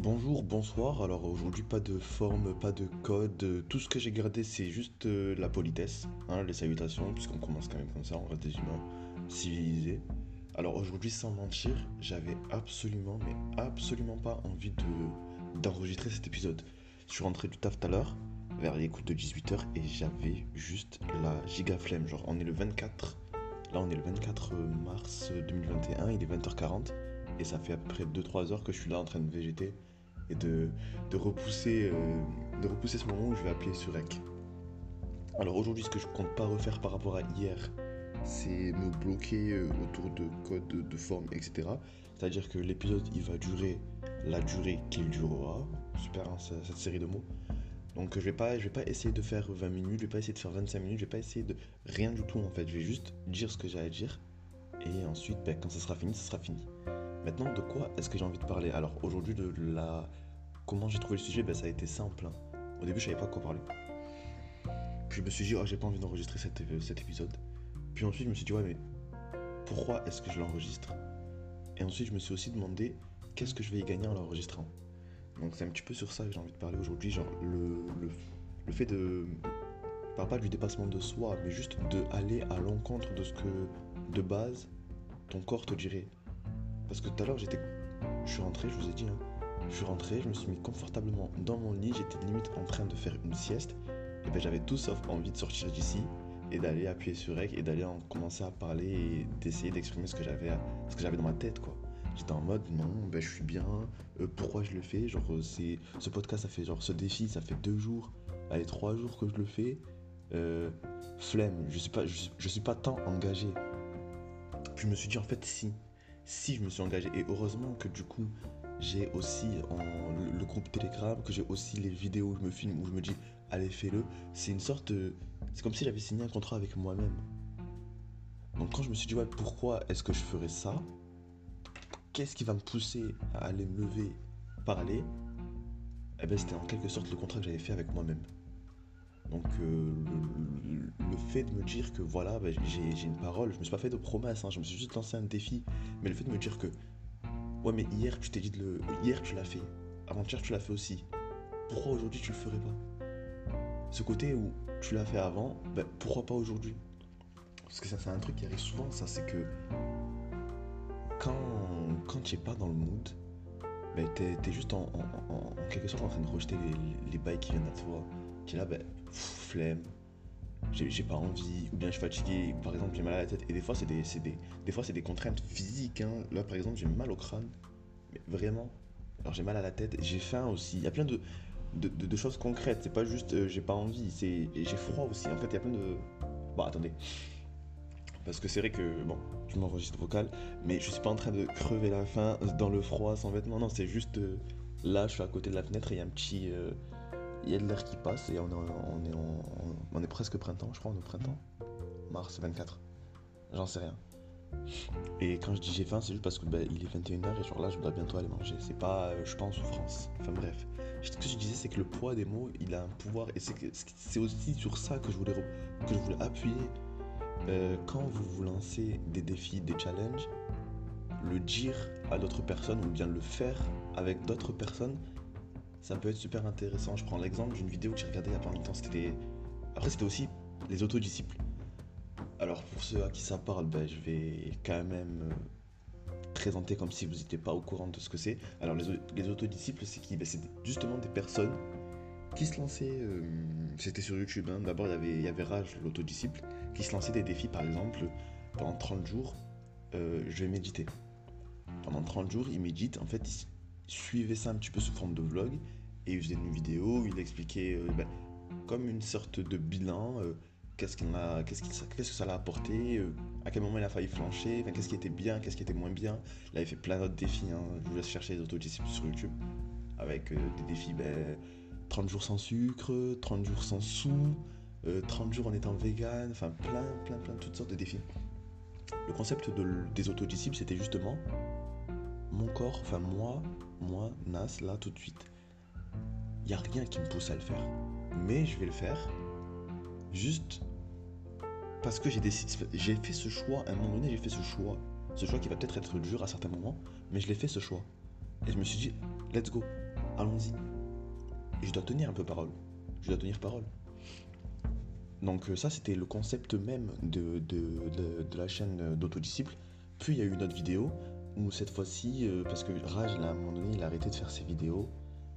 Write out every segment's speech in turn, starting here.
Bonjour, bonsoir. Alors aujourd'hui, pas de forme, pas de code. Tout ce que j'ai gardé, c'est juste euh, la politesse, hein, les salutations, puisqu'on commence quand même comme ça, on reste des humains civilisés. Alors aujourd'hui, sans mentir, j'avais absolument, mais absolument pas envie de d'enregistrer cet épisode. Je suis rentré du taf tout à l'heure, vers les coups de 18h, et j'avais juste la giga flemme. Genre, on est le 24, là on est le 24 mars 2021, il est 20h40, et ça fait à peu près 2-3 heures que je suis là en train de végéter et de, repousser, euh, de repousser ce moment où je vais appuyer sur REC. Alors aujourd'hui, ce que je compte pas refaire par rapport à hier, c'est me bloquer euh, autour de codes, de, de forme, etc. C'est-à-dire que l'épisode, il va durer la durée qu'il durera. Super, hein, ce- cette série de mots. Donc je vais vais pas essayer de faire 20 minutes, je vais pas essayer de faire 25 minutes, je vais pas essayer de rien du tout en fait. Je vais juste dire ce que j'ai à dire. Et ensuite, ben, quand ça sera fini, ça sera fini. Maintenant, de quoi est-ce que j'ai envie de parler Alors aujourd'hui, de la... comment j'ai trouvé le sujet, ben, ça a été simple. Au début, je savais pas quoi parler. Puis je me suis dit, oh, j'ai pas envie d'enregistrer cet, épisode. Puis ensuite, je me suis dit, ouais, mais pourquoi est-ce que je l'enregistre? Et ensuite, je me suis aussi demandé, qu'est-ce que je vais y gagner en l'enregistrant? Donc c'est un petit peu sur ça que j'ai envie de parler aujourd'hui, genre le, le, le fait de... Je parle pas du dépassement de soi, mais juste de aller à l'encontre de ce que, de base, ton corps te dirait. Parce que tout à l'heure, j'étais. Je suis rentré, je vous ai dit, hein. Je suis rentré, je me suis mis confortablement dans mon lit, j'étais limite en train de faire une sieste. Et ben j'avais tout sauf envie de sortir d'ici et d'aller appuyer sur REC et d'aller en commencer à parler et d'essayer d'exprimer ce que j'avais ce que j'avais dans ma tête quoi. J'étais en mode non, ben je suis bien, euh, pourquoi je le fais? Genre euh, c'est ce podcast ça fait genre ce défi, ça fait deux jours, allez trois jours que je le fais. Euh, flemme, je suis pas je suis pas tant engagé. Puis je me suis dit en fait si si je me suis engagé. Et heureusement que du coup j'ai aussi en, le, le groupe Telegram que j'ai aussi les vidéos où je me filme où je me dis allez fais-le. C'est une sorte de- c'est comme si j'avais signé un contrat avec moi-même. Donc quand je me suis dit ouais pourquoi est-ce que je ferais ça? Qu'est-ce qui va me pousser à aller me lever parler? Eh ben c'était en quelque sorte le contrat que j'avais fait avec moi-même donc euh, le, fait de me dire que voilà ben, j'ai une parole je me suis pas fait de promesses hein, je me suis juste lancé un défi mais le fait de me dire que ouais mais hier tu t'es dit de le hier tu l'as fait avant-hier tu l'as fait aussi pourquoi aujourd'hui tu le ferais pas? Ce côté où tu l'as fait avant ben, pourquoi pas aujourd'hui? Parce que ça c'est un truc qui arrive souvent ça c'est que quand quand tu es pas dans le mood ben, t'es es juste en- en quelque sorte en train de rejeter les, les bails qui viennent à toi là ben flemme j'ai pas envie, ou bien je suis fatigué, par exemple j'ai mal à la tête. Et des fois c'est des, des, des fois des contraintes physiques. hein. Là par exemple j'ai mal au crâne, mais vraiment. Alors j'ai mal à la tête, j'ai faim aussi. Il y a plein de, de, de- de choses concrètes. C'est pas juste euh, j'ai pas envie, c'est j'ai froid aussi. En fait il y a plein de. Bon attendez. Parce que c'est vrai que bon, je m'enregistre vocal, mais je suis pas en train de crever la faim dans le froid sans vêtements. Non, c'est juste euh, là je suis à côté de la fenêtre et il y a un petit. euh, il y a de l'air qui passe et on est, on, est on est presque printemps, je crois, on est au printemps. Mars 24. J'en sais rien. Et quand je dis j'ai faim, c'est juste parce que bah, il est 21h et genre là je dois bientôt aller manger. C'est pas. euh, je suis pas en souffrance. Enfin bref. Ce que je disais, c'est que le poids des mots, il a un pouvoir. Et c'est aussi sur ça que je voulais, que je voulais appuyer. Euh, quand vous vous lancez des défis, des challenges, le dire à d'autres personnes ou bien le faire avec d'autres personnes, ça peut être super intéressant. Je prends l'exemple d'une vidéo que j'ai regardée il y a pas longtemps. C'était. Après, c'était aussi les autodisciples. Alors, pour ceux à qui ça parle, ben, je vais quand même euh, présenter comme si vous n'étiez pas au courant de ce que c'est. Alors, les, au- les autodisciples, c'est qui? Ben, C'est justement des personnes qui se lançaient. euh, c'était sur YouTube. hein. D'abord, il y avait, il y avait Rage, l'autodisciple, qui se lançait des défis, par exemple, pendant 30 jours, euh, je vais méditer. Pendant 30 jours, il médite. En fait, il suivait ça un petit peu sous forme de vlog et il faisait une vidéo où il expliquait euh, ben, comme une sorte de bilan euh, qu'est-ce qu'il a qu'est-ce qu'il- qu'est-ce que ça l'a apporté euh, à quel moment il a failli flancher qu'est-ce qui était bien qu'est-ce qui était moins bien. Il avait fait plein d'autres défis hein. je vous laisse chercher les autodisciples sur YouTube. Avec des défis ben, 30 jours sans sucre 30 jours sans sous euh, 30 jours en étant vegan enfin plein plein plein toutes sortes de défis. Le concept des autodisciples c'était justement mon corps, enfin moi, moi, Nas, là tout de suite, il n'y a rien qui me pousse à le faire. Mais je vais le faire juste parce que j'ai décidé, j'ai fait ce choix, à un moment donné j'ai fait ce choix. Ce choix qui va peut-être être dur à certains moments, mais je l'ai fait ce choix. Et je me suis dit, let's go. allons-y. Je dois tenir un peu parole. Je dois tenir parole. Donc euh, ça, c'était le concept même de, de, la chaîne d'Autodisciple. Puis il y a eu une autre vidéo où cette fois-ci, euh, parce que Raj, à un moment donné, il a arrêté de faire ses vidéos,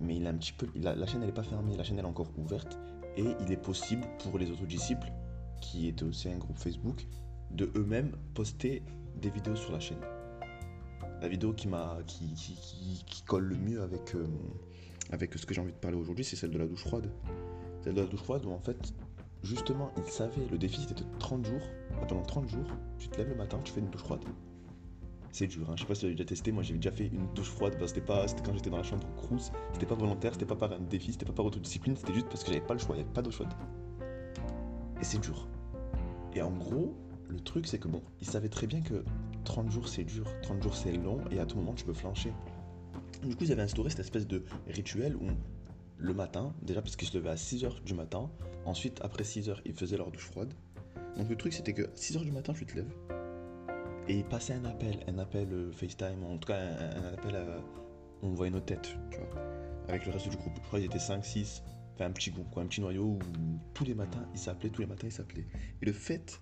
mais il a un petit peu, la chaîne n'est pas fermée, la chaîne est encore ouverte, et il est possible pour les autodisciples, qui est aussi un groupe Facebook, de eux-mêmes poster des vidéos sur la chaîne. La vidéo qui, qui, colle le mieux avec, euh, avec ce que j'ai envie de parler aujourd'hui, c'est celle de la douche froide. Celle de la douche froide où en fait, justement, il savait, le défi c'était de 30 jours. Pendant 30 jours, tu te lèves le matin, tu fais une douche froide. C'est dur, hein. je sais pas si tu as déjà testé, moi j'ai déjà fait une douche froide, bah, c'était pas, quand j'étais dans la chambre Crous, c'était pas volontaire, c'était pas par un défi, c'était pas par autodiscipline, c'était juste parce que j'avais pas le choix, il avait pas d'eau chaude. Et c'est dur. Et en gros, le truc c'est que bon, il savait très bien que 30 jours c'est dur, 30 jours c'est long, et à tout moment tu peux flancher. Du coup, ils avaient instauré cette espèce de rituel où le matin, déjà parce qu'ils se levaient à 6h du matin, ensuite après 6h ils faisaient leur douche froide. Donc le truc c'était que 6h du matin tu te lèves, et passait un appel, un appel euh, FaceTime, en tout cas un, appel à, on voyait nos têtes, tu vois, avec le reste du groupe. Je crois qu'ils étaient 5, 6, enfin un petit groupe, un petit noyau où tous les matins ils s'appelaient, tous les matins ils s'appelaient. Et le fait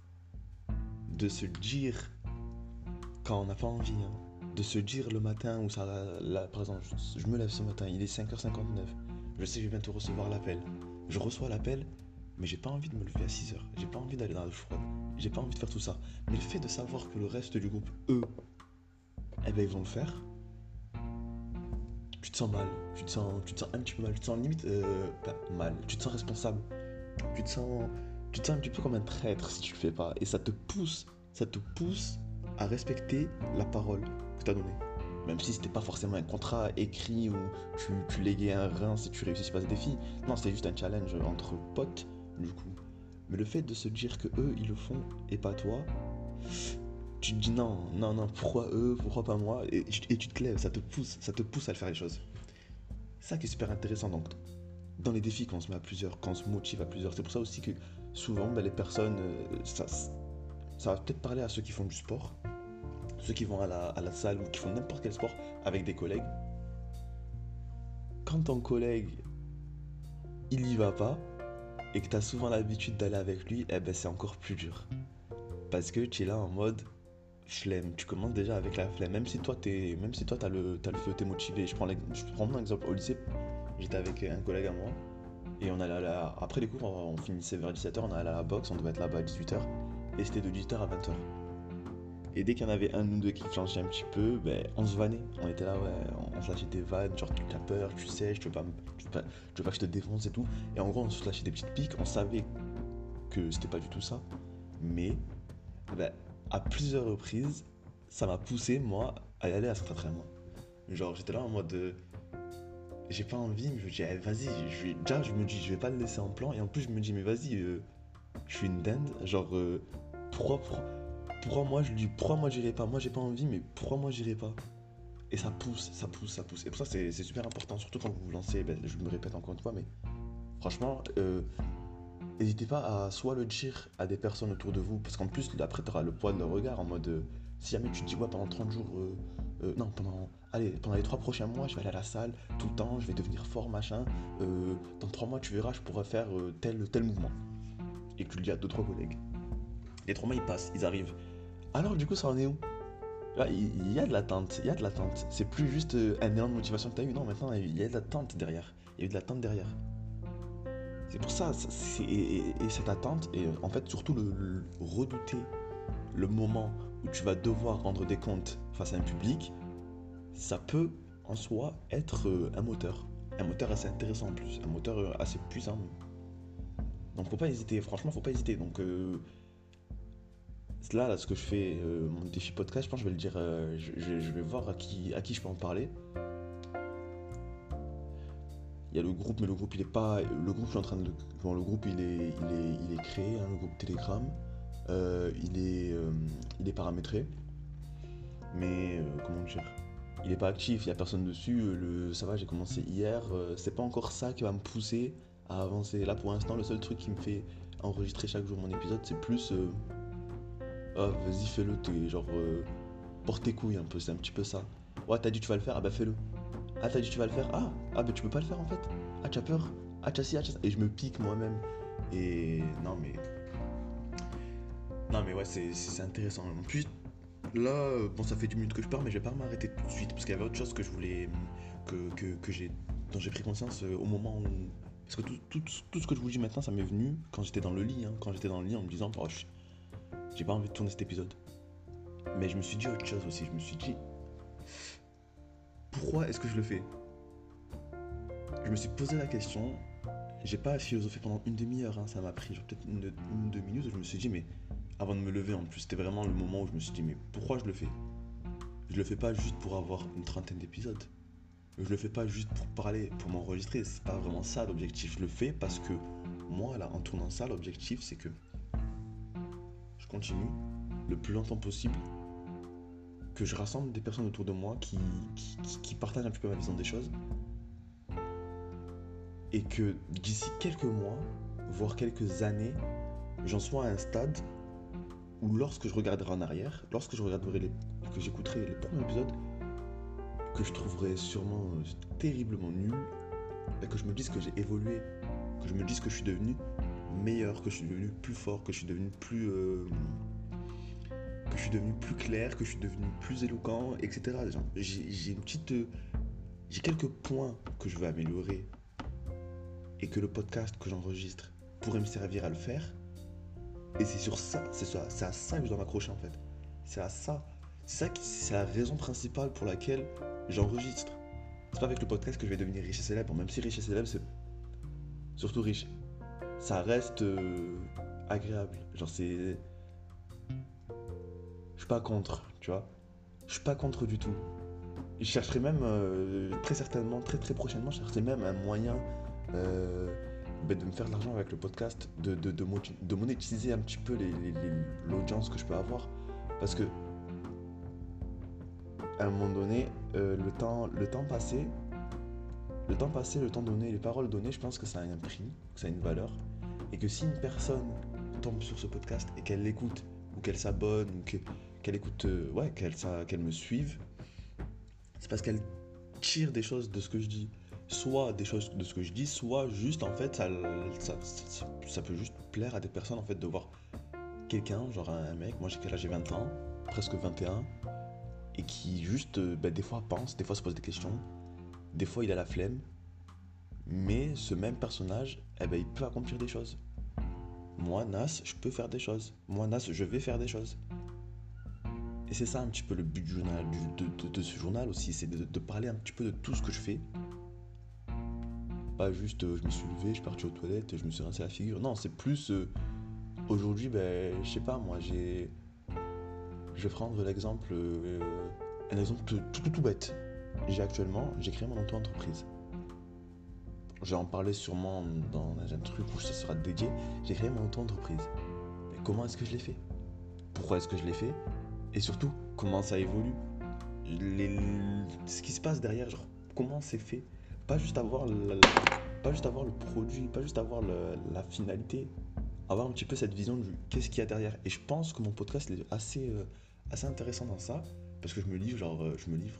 de se dire, quand on n'a pas envie, hein, de se dire le matin où ça, là, par exemple, je, me lève ce matin, il est 5h59, je sais que je vais bientôt recevoir l'appel. Je reçois l'appel, mais j'ai pas envie de me lever à 6h, j'ai pas envie d'aller dans la douche froide j'ai pas envie de faire tout ça. Mais le fait de savoir que le reste du groupe, eux, eh ben, ils vont le faire, tu te sens mal, tu te sens, tu te sens un petit peu mal, tu te sens limite euh, mal, tu te sens responsable, tu te sens, tu te sens un petit peu comme un traître si tu le fais pas. Et ça te pousse, ça te pousse à respecter la parole que tu as donnée. Même si c'était pas forcément un contrat écrit où tu, tu léguais un rein si tu réussis pas ce défi. Non, c'était juste un challenge entre potes, du coup. Mais le fait de se dire que eux, ils le font et pas toi, tu te dis non, non, non, pourquoi eux, pourquoi pas moi et, tu te lèves, ça te pousse, ça te pousse à le faire les choses. Ça qui est super intéressant donc. Dans les défis, quand on se met à plusieurs, quand on se motive à plusieurs, c'est pour ça aussi que souvent ben, les personnes, euh, ça, ça va peut-être parler à ceux qui font du sport, ceux qui vont à la, à la salle ou qui font n'importe quel sport avec des collègues. Quand ton collègue, il y va pas, et que tu as souvent l'habitude d'aller avec lui, eh ben c'est encore plus dur. Parce que tu es là en mode flemme, tu commences déjà avec la flemme. Même si toi, es, même si toi as, le, as le feu, tu es motivé. Je prends, je mon exemple au lycée, j'étais avec un collègue à moi. Et on allait à après les cours, on finissait vers 17h, on allait à la boxe, on devait être là-bas à 18h. Et c'était de 18h à 20h. Et dès qu'il y en avait un ou deux qui flanchaient un petit peu, ben, on se vannait. On était là, ouais, on, se lâchait des vannes, genre tu as peur, tu sais, je veux pas, pas, veux pas que je te défonce et tout. Et en gros, on se lâchait des petites piques, on savait que c'était pas du tout ça. Mais, ben, à plusieurs reprises, ça m'a poussé, moi, à y aller à cet entraînement. Genre, j'étais là en mode. Euh, j'ai pas envie, mais je me dis, eh, vas-y, je déjà, je me dis, je vais pas le laisser en plan. Et en plus, je me dis, mais vas-y, euh, je suis une dinde. Genre, euh, pourquoi, pourquoi pourquoi moi je lui pourquoi moi j'irai pas? Moi j'ai pas envie, mais pourquoi moi j'irai pas? Et ça pousse, ça pousse, ça pousse. Et pour ça c'est super important, surtout quand vous vous lancez, ben, je me répète encore une fois, mais franchement, euh, n'hésitez pas à soit le dire à des personnes autour de vous, parce qu'en plus après tu auras le poids de leur regard en mode euh, si jamais tu te dis ouais pendant 30 jours, euh, non pendant allez pendant les 3 prochains mois je vais aller à la salle tout le temps, je vais devenir fort machin, dans 3 mois tu verras je pourrais faire tel tel mouvement. Et que tu le dis à 2-3 collègues. Les 3 mois ils passent, ils arrivent. Alors du coup, ça en est où? Là, il y a de l'attente, il y a de l'attente. C'est plus juste euh, un élan de motivation que tu as eu, non, maintenant, il y a de l'attente derrière. Il y a eu de l'attente derrière. C'est pour ça, et, cette attente, et en fait, surtout le, redouter le moment où tu vas devoir rendre des comptes face à un public, ça peut en soi être euh, un moteur. Un moteur assez intéressant en plus, un moteur euh, assez puissant. Donc faut pas hésiter, franchement, faut pas hésiter. Donc là, là, ce que je fais, euh, mon défi podcast, je pense que je vais le dire, euh, je, vais voir à qui, à qui je peux en parler. Il y a le groupe, mais le groupe il est pas. Le groupe, je suis en train de. Le groupe il est, il est, il est créé, hein, le groupe Telegram. Euh, il, est, il est paramétré. Mais comment dire Il est pas actif, il n'y a personne dessus. Le, ça va, j'ai commencé hier. c'est pas encore ça qui va me pousser à avancer. Là pour l'instant, le seul truc qui me fait enregistrer chaque jour mon épisode, c'est plus ah, vas-y, fais-le, t'es genre. Euh, porte tes couilles un peu, c'est un petit peu ça. Ouais, t'as dit tu vas le faire, ah bah fais-le. Ah, t'as dit tu vas le faire Ah, ah, ben tu peux pas le faire en fait. Ah, tu as peur. Ah, tu as ci, ah, tu as ça. Et je me pique moi-même. Et non, mais. Non, mais ouais, c'est- intéressant. Puis là, bon, ça fait 10 minutes que je pars, mais je vais pas m'arrêter tout de suite parce qu'il y avait autre chose que je voulais. que, que, que j'ai dont j'ai pris conscience euh, au moment où. Parce que tout, tout, tout ce que je vous dis maintenant, ça m'est venu quand j'étais dans le lit. hein. quand j'étais dans le lit en me disant, oh, je- j'ai pas envie de tourner cet épisode. Mais je me suis dit autre chose aussi. Je me suis dit, pourquoi est-ce que je le fais? Je me suis posé la question. J'ai pas philosophé pendant une demi-heure. hein, ça m'a pris peut-être une, une ou deux minutes. Je me suis dit, mais avant de me lever, en plus, c'était vraiment le moment où je me suis dit, mais pourquoi je le fais? Je le fais pas juste pour avoir une trentaine d'épisodes. Je le fais pas juste pour parler, pour m'enregistrer. C'est pas vraiment ça l'objectif. Je le fais parce que moi, là, en tournant ça, l'objectif, c'est que continue le plus longtemps possible, que je rassemble des personnes autour de moi qui, qui, partagent un petit peu ma vision des choses, et que d'ici quelques mois, voire quelques années, j'en sois à un stade où lorsque je regarderai en arrière, lorsque je regarderai les, que j'écouterai les premiers épisodes, que je trouverai sûrement euh, terriblement nul, et que je me dise que j'ai évolué, que je me dise que je suis devenu meilleur, que je suis devenu plus fort, que je suis devenu plus euh, que je suis devenu plus clair, que je suis devenu plus éloquent, etc. J'ai une petite, euh, j'ai quelques points que je veux améliorer et que le podcast que j'enregistre pourrait me servir à le faire. Et c'est sur ça, c'est ça, c'est à ça que je dois m'accrocher en fait. C'est à ça, c'est ça c'est la raison principale pour laquelle j'enregistre. C'est pas avec le podcast que je vais devenir riche et célèbre, même si riche et célèbre c'est surtout riche. Ça reste euh, agréable. Genre c'est, je suis pas contre, tu vois. Je suis pas contre du tout. Je chercherai même euh, très certainement, très très prochainement, je chercherai même un moyen euh, ben, de me faire de l'argent avec le podcast, de, de, de, monétiser un petit peu les- les- l'audience que je peux avoir. Parce que à un moment donné, le, temps, le temps passé, le temps passé, le temps donné, les paroles données, je pense que ça a un prix, que ça a une valeur. Et que si une personne tombe sur ce podcast et qu'elle l'écoute, ou qu'elle s'abonne, ou que- qu'elle écoute, euh, ouais, qu'elle me suive, c'est parce qu'elle tire des choses de ce que je dis. Soit des choses de ce que je dis, soit juste en fait, ça, peut juste plaire à des personnes en fait de voir quelqu'un, genre un mec, moi j'ai quel âge j'ai 20 ans, presque 21, et qui juste bah, des fois pense, des fois se pose des questions, des fois il a la flemme, mais ce même personnage, eh ben, il peut accomplir des choses. Moi, Nas, je peux faire des choses. Moi, Nas, je vais faire des choses. Et c'est ça un petit peu le but de, ce journal aussi, c'est de, parler un petit peu de tout ce que je fais. Pas juste euh, je me suis levé, je suis parti aux toilettes, je me suis rincé la figure. Non, c'est plus euh, aujourd'hui, ben, je sais pas, moi j'ai. Je vais prendre l'exemple, euh, un exemple tout bête. J'ai actuellement, j'ai créé mon auto-entreprise. Je vais en parler sûrement dans un truc où ça sera dédié. J'ai créé mon auto-entreprise. Mais comment est-ce que je l'ai fait? Pourquoi est-ce que je l'ai fait? Et surtout, comment ça évolue? Les- Ce qui se passe derrière, genre, comment c'est fait? Pas juste avoir pas juste avoir le produit, pas juste avoir la finalité, avoir un petit peu cette vision du qu'est-ce qu'il y a derrière. Et je pense que mon podcast est assez, euh, assez intéressant dans ça, parce que je me livre, genre, euh, je me livre,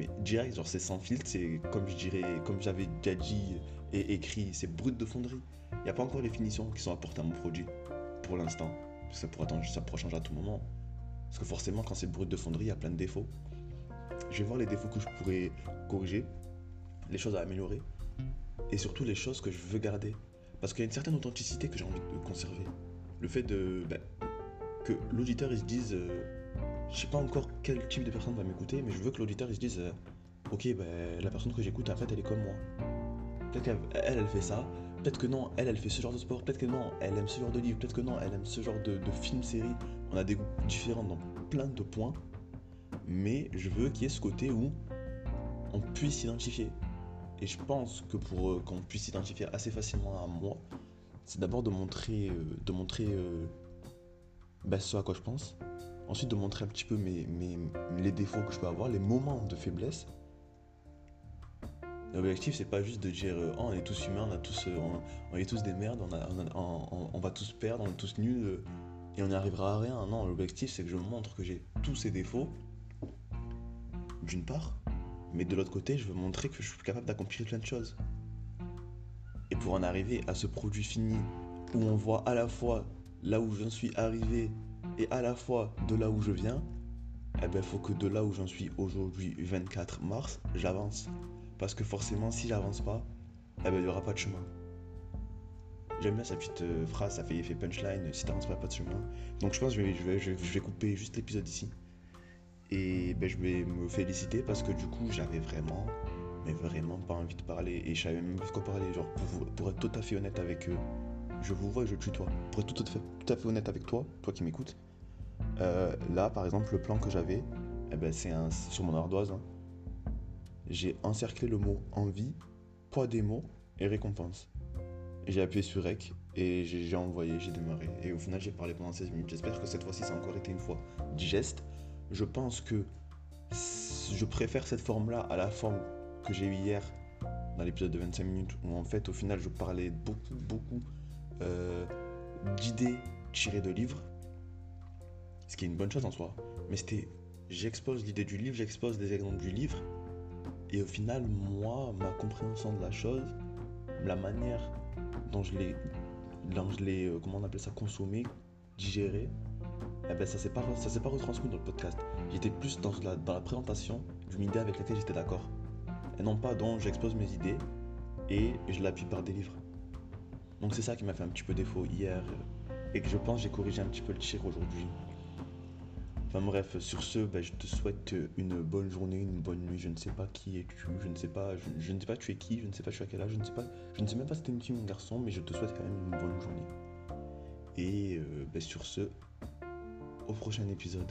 mais direct, genre, c'est sans filtre, c'est comme je dirais, comme j'avais déjà dit et écrit, c'est brut de fonderie. Il n'y a pas encore les finitions qui sont apportées à mon produit, pour l'instant. Ça pourra, attendre- ça changer à tout moment. Parce que forcément, quand c'est brut de fonderie, il y a plein de défauts. Je vais voir les défauts que je pourrais corriger, les choses à améliorer, et surtout les choses que je veux garder. Parce qu'il y a une certaine authenticité que j'ai envie de conserver. Le fait de ben, que l'auditeur se dise, euh, je sais pas encore quel type de personne va m'écouter, mais je veux que l'auditeur se dise, euh, ok, ben, la personne que j'écoute en fait elle est comme moi. Peut-être qu'elle elle, fait ça, peut-être que non, elle elle fait ce genre de sport, peut-être que non, elle aime ce genre de livre, peut-être que non, elle aime ce genre de, film, série. On a des goûts différents dans plein de points, mais je veux qu'il y ait ce côté où on puisse s'identifier. Et je pense que pour euh, qu'on puisse s'identifier assez facilement à moi, c'est d'abord de montrer, euh, de montrer bah, ce à quoi je pense. Ensuite, de montrer un petit peu mes, les défauts que je peux avoir, les moments de faiblesse. L'objectif, c'est pas juste de dire euh, oh, on est tous humains, on, a tous, euh, on, est tous des merdes, on- on va tous perdre, on est tous nuls euh, et on n'y arrivera à rien. Non, l'objectif, c'est que je montre que j'ai tous ces défauts, d'une part, Mais de l'autre côté, je veux montrer que je suis capable d'accomplir plein de choses. Et pour en arriver à ce produit fini où on voit à la fois là où j'en suis arrivé et à la fois de là où je viens, eh ben faut que de là où j'en suis aujourd'hui, 24 mars, j'avance. Parce que forcément, si j'avance pas, eh ben il n'y aura pas de chemin. J'aime bien sa petite euh, phrase, ça fait effet punchline, si t'avances pas, pas de chemin. Donc je pense que je vais, couper juste l'épisode ici. Et ben, je vais me féliciter parce que du coup, j'avais vraiment, mais vraiment pas envie de parler. Et je savais même pas de quoi parler. Genre, pour, pour être tout à fait honnête avec eux, je vous vois et je tutoie. Pour être tout à fait, tout à fait honnête avec toi, toi qui m'écoutes, euh, là, par exemple, le plan que j'avais, eh ben, c'est sur mon ardoise. hein. J'ai encerclé le mot envie, poids des mots et récompense. J'ai appuyé sur REC et j'ai envoyé, j'ai démarré. Et au final, j'ai parlé pendant 16 minutes. J'espère que cette fois-ci, ça a encore été une fois digeste. Je pense que je préfère cette forme-là à la forme que j'ai eue hier dans l'épisode de 25 minutes où en fait, au final, je parlais beaucoup, beaucoup euh, d'idées tirées de livres. Ce qui est une bonne chose en soi. Mais c'était, j'expose l'idée du livre, j'expose des exemples du livre. Et au final, moi, ma compréhension de la chose, la manière dont je l'ai, dont je l'ai, euh, comment on appelle ça, consommé, digéré, eh ben ça s'est pas, ça s'est pas retransmis dans le podcast. J'étais plus dans la, dans la présentation d'une idée avec laquelle j'étais d'accord. Et non pas dont j'expose mes idées et je l'appuie par des livres. Donc c'est ça qui m'a fait un petit peu défaut hier et que je pense j'ai corrigé un petit peu le tir aujourd'hui. Enfin bref, sur ce, ben, je te souhaite une bonne journée, une bonne nuit. Je ne sais pas qui es-tu, je ne sais pas, je, ne sais pas tu es qui, je ne sais pas tu es à quel âge, je ne sais pas, je ne sais même pas si t'es une fille ou un garçon, mais je te souhaite quand même une bonne journée. Et euh, ben, sur ce, au prochain épisode.